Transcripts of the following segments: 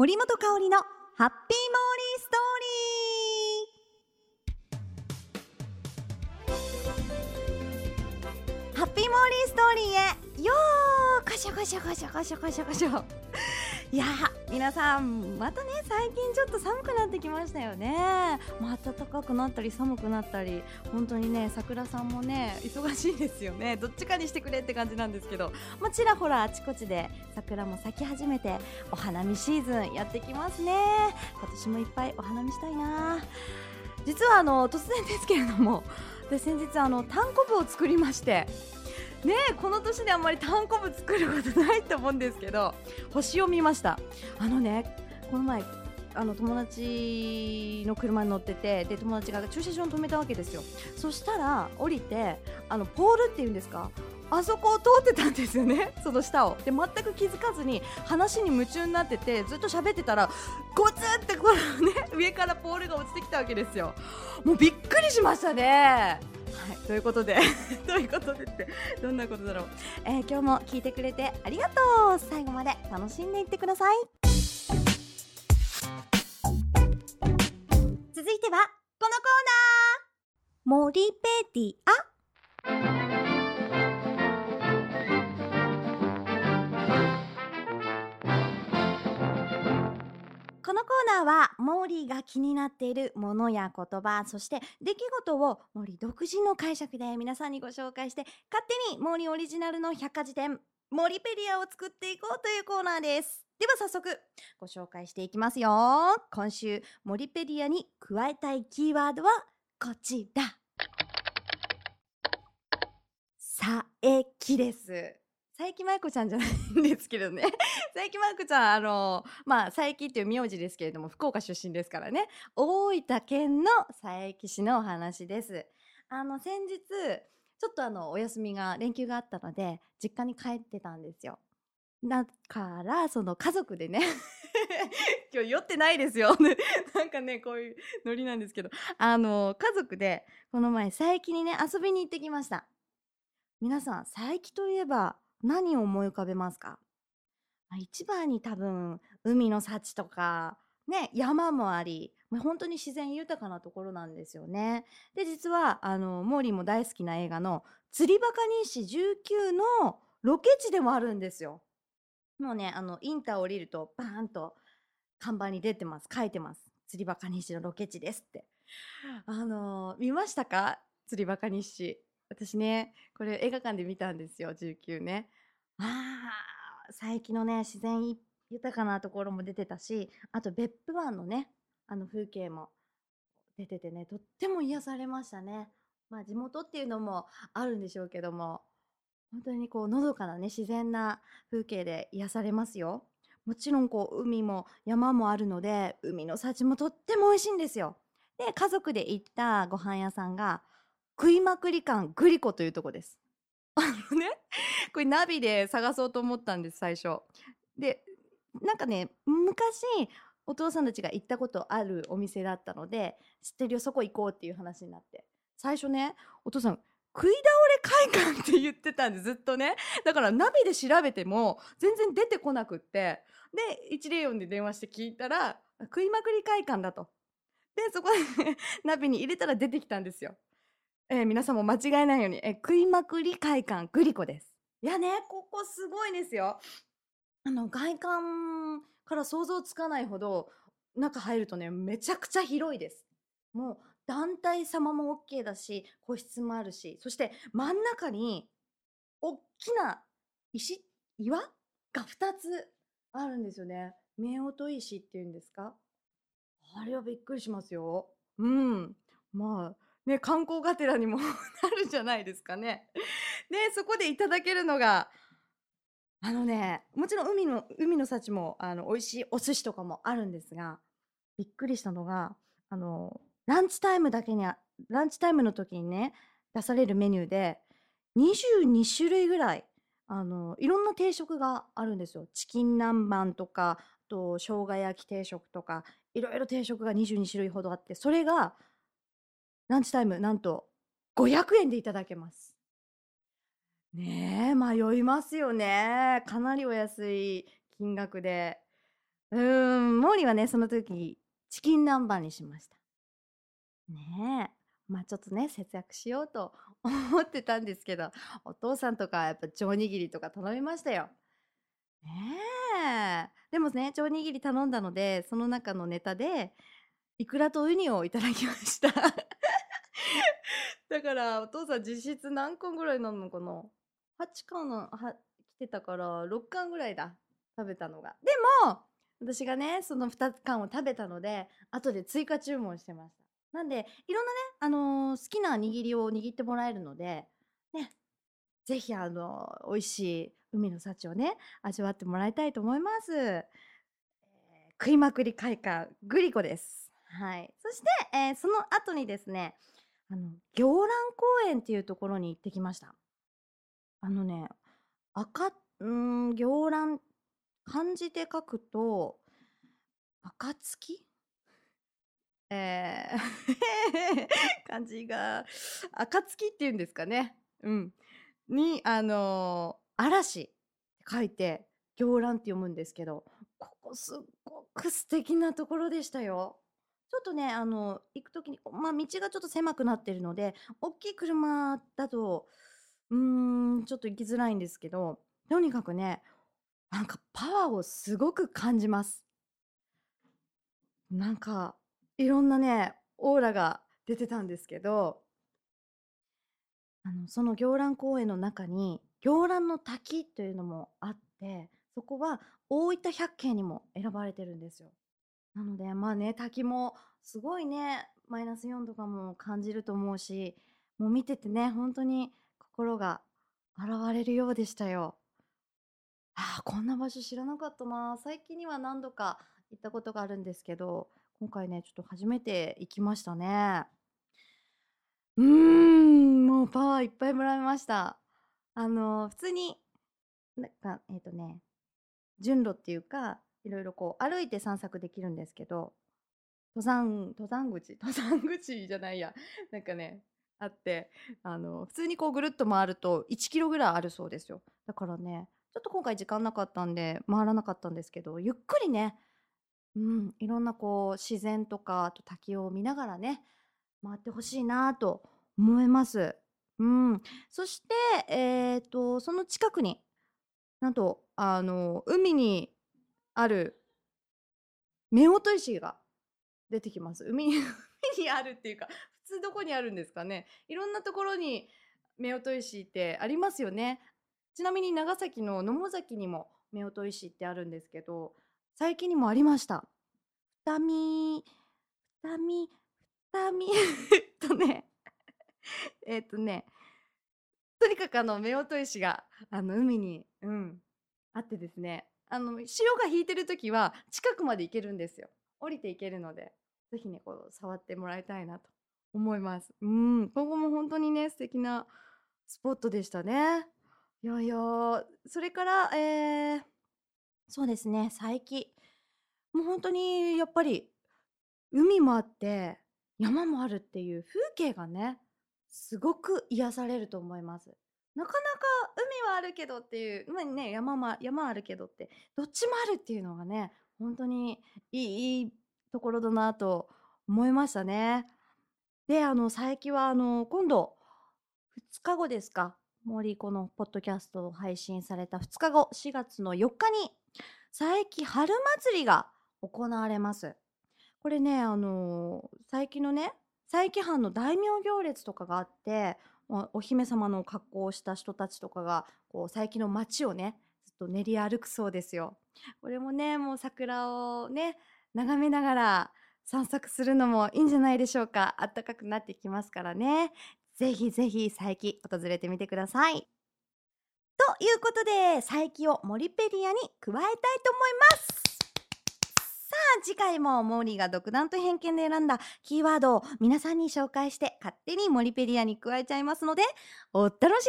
森本香里のハッピーモーリーストーリー。ハッピーモーリーストーリーへよーこしょこしょこしょこしょこしょこしょいや皆さんまたね最近ちょっと寒くなってきましたよね、まあ、暖かくなったり寒くなったり本当にね桜さんもね忙しいですよね。どっちかにしてくれって感じなんですけど、まあ、ちらほらあちこちで桜も咲き始めてお花見シーズンやってきますね。今年もいっぱいお花見したいな。実はあの突然ですけれどもで先日あの単行部を作りましてねこの年であんまり単行部作ることないと思うんですけど星を見ましたあのねこの前あの友達の車に乗っててで友達が駐車場に止めたわけですよそしたら降りてあのポールっていうんですか？あそこを通ってたんですよね、その下を。で、全く気づかずに話に夢中になってて、ずっと喋ってたら、ゴツってこのね、上からポールが落ちてきたわけですよ。もうびっくりしましたね。はい、ということで ということでってどんなことだろう、えー、今日も聞いてくれてありがとう。最後まで楽しんでいってください。続いてはこのコーナー。モリペディ。アのコーナーは、モーリーが気になっているものや言葉、そして出来事をモーリー独自の解釈で皆さんにご紹介して、勝手にモーリーオリジナルの百科事典、モリペリアを作っていこうというコーナーです。では早速、ご紹介していきますよ。今週、モリペリアに加えたいキーワードはこちら。佐伯です。佐伯舞子ちゃんじゃないんですけどね。佐伯舞子ちゃん、あの、まあ、佐伯っていう名字ですけれども、福岡出身ですからね。大分県の佐伯市のお話です。あの、先日、ちょっとあの、お休みが、連休があったので、実家に帰ってたんですよ。だから、その家族でね、今日酔ってないですよ。なんかね、こういうノリなんですけど、あの、家族で、この前、佐伯にね、遊びに行ってきました。皆さん、佐伯といえば、何を思い浮かべますか？一番に多分、海の幸とか、ね、山もあり、本当に自然豊かなところなんですよね。で、実は、あの、モーリーも大好きな映画の、釣りバカ日誌19のロケ地でもあるんですよ。もうね、あの、インター降りると、バーンと看板に出てます。書いてます。釣りバカ日誌のロケ地ですって。あの見ましたか？釣りバカ日誌。私ね、これ映画館で見たんですよ、19ね。ああ、佐伯のね、自然豊かなところも出てたし、あと別府湾のね、あの風景も出ててね、とっても癒されましたね。まあ地元っていうのもあるんでしょうけども、本当にこう、のどかなね、自然な風景で癒されますよ。もちろんこう、海も山もあるので、海の幸もとっても美味しいんですよ。で、家族で行ったご飯屋さんが、食いまくり感グリコというとこです。あのね、これナビで探そうと思ったんです、最初。で、なんかね、昔、お父さんたちが行ったことあるお店だったので、知ってるよ、そこ行こうっていう話になって。最初ね、お父さん、食い倒れ会館って言ってたんで、ずっとね。だからナビで調べても、全然出てこなくって。で、104で電話して聞いたら、食いまくり会館だと。で、そこで、ねナビに入れたら出てきたんですよ。えー皆さんも間違えないように、えー食いまくり会館グリコです。いやね、ここすごいですよ。あの、外観から想像つかないほど、中入るとね、めちゃくちゃ広いです。もう、団体様も OK だし、個室もあるし、そして真ん中に、大きな石、岩？が2つあるんですよね。夫婦石っていうんですか？あれはびっくりしますよ。うん。まあ、ね、観光がてらにも なるんじゃないですかね。で、そこでいただけるのが、あのね、もちろん海の、海の幸も、あの、美味しいお寿司とかもあるんですが、びっくりしたのが、あの、ランチタイムだけに、ランチタイムの時にね、出されるメニューで、22種類ぐらい、あの、いろんな定食があるんですよ。チキン南蛮とか、あと、生姜焼き定食とか、いろいろ定食が22種類ほどあって、それが、ランチタイム、なんと、500円でいただけます。ねえ、迷いますよね。かなりお安い金額で。うーん、モーリーはねその時チキン南蛮にしましたねえまあちょっとね節約しようと思ってたんですけどお父さんとかやっぱ上握りとか頼みましたよねえでもね上握り頼んだのでその中のネタでイクラとウニをいただきましただからお父さん実質何個ぐらいなのかな？8巻のは来てたから6巻ぐらいだ。食べたのが。でも私がねその2巻を食べたので後で追加注文してました。なんでいろんなね、あのー好きな握りを握ってもらえるのでねぜひあの美味しい海の幸をね味わってもらいたいと思います、えー食いまくり会館グリコです。はい。そして、えーその後にですねあの行蘭公園っていうところに行ってきました。あのね赤うーん行蘭漢字で書くと暁えー 漢字が暁っていうんですかね。うん。にあのー嵐って書いて行蘭って読むんですけどここすっごく素敵なところでしたよ。ちょっとねあの行く時にまあ道がちょっと狭くなってるので大きい車だとうーんちょっと行きづらいんですけどとにかくねなんかパワーをすごく感じます。なんかいろんなねオーラが出てたんですけどあのその行蘭公園の中に行蘭の滝というのもあってそこは大分百景にも選ばれてるんですよ。なのでまあね滝もすごいねマイナス4とかも感じると思うしもう見ててね本当に心が洗われるようでしたよ。あーこんな場所知らなかったな。最近には何度か行ったことがあるんですけど今回ねちょっと初めて行きましたね。うーんもうパワーいっぱいもらいました。あの普通になんかえっ、とね順路っていうかいろいろこう歩いて散策できるんですけど登山登山口登山口じゃないや。なんかねあってあの普通にこうぐるっと回ると1キロぐらいあるそうですよ。だからねちょっと今回時間なかったんで回らなかったんですけどゆっくりねうんいろんなこう自然とかあと滝を見ながらね回ってほしいなと思います。うん、そして、えー、とその近くになんとあの海にある夫婦石が出てきます。海に 海にあるっていうか普通どこにあるんですかね。いろんなところに夫婦石ってありますよね。ちなみに長崎の野母崎にも夫婦石ってあるんですけど最近にもありました。二見二見二見 えっとねえっとねとにかくあの夫婦石があの海に、うん、あってですね。あの潮が引いてる時は近くまで行けるんですよ。降りていけるので。ぜひねこう触ってもらいたいなと思います。うん。今後も本当にね素敵なスポットでしたね。いやいやそれからえー、そうですね佐伯もう本当にやっぱり海もあって山もあるっていう風景がねすごく癒されると思います。なかなか海はあるけどっていうまあね山も山あるけどってどっちもあるっていうのがね本当にいいいいところだなと思いましたね。であの佐伯はあの今度2日後ですか森このポッドキャストを配信された2日後4月の4日に佐伯春祭りが行われます。これねあの佐伯のね佐伯藩の大名行列とかがあってお姫様の格好をした人たちとかがこう佐伯の街をねずっと練り歩くそうですよ。これもねもう桜をね眺めながら散策するのもいいんじゃないでしょうか暖かくなってきますからねぜひぜひ佐伯訪れてみてください。ということで佐伯をモリペリアに加えたいと思います。さあ次回もモーリーが独断と偏見で選んだキーワードを皆さんに紹介して勝手にモリペリアに加えちゃいますのでお楽しみに。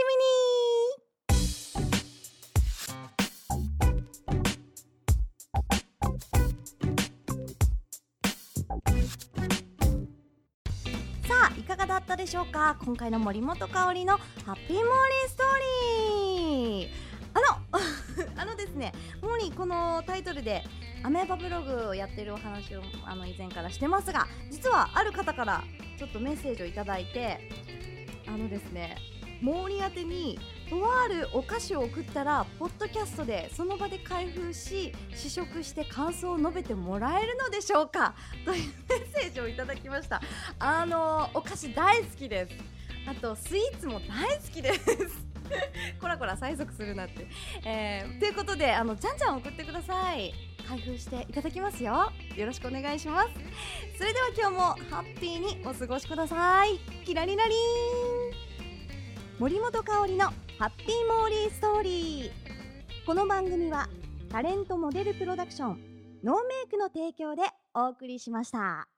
さあいかがだったでしょうか？今回の森本香里のハッピーモーリーストーリー。あの あのですねモーリーこのタイトルでアメーバブログをやってるお話をあの以前からしてますが実はある方からちょっとメッセージをいただいてあのですねモーリー宛てにとあるお菓子を送ったらポッドキャストでその場で開封し試食して感想を述べてもらえるのでしょうかというメッセージをいただきました。あのお菓子大好きです。あとスイーツも大好きです。こらこら催促するなって、えー、ということであのじゃんじゃん送ってください。開封していただきますよ。よろしくお願いします。それでは今日もハッピーにお過ごしください。キラリラリン。森本香里のハッピーモーリーストーリーこの番組はタレントモデルプロダクションノーメイクの提供でお送りしました。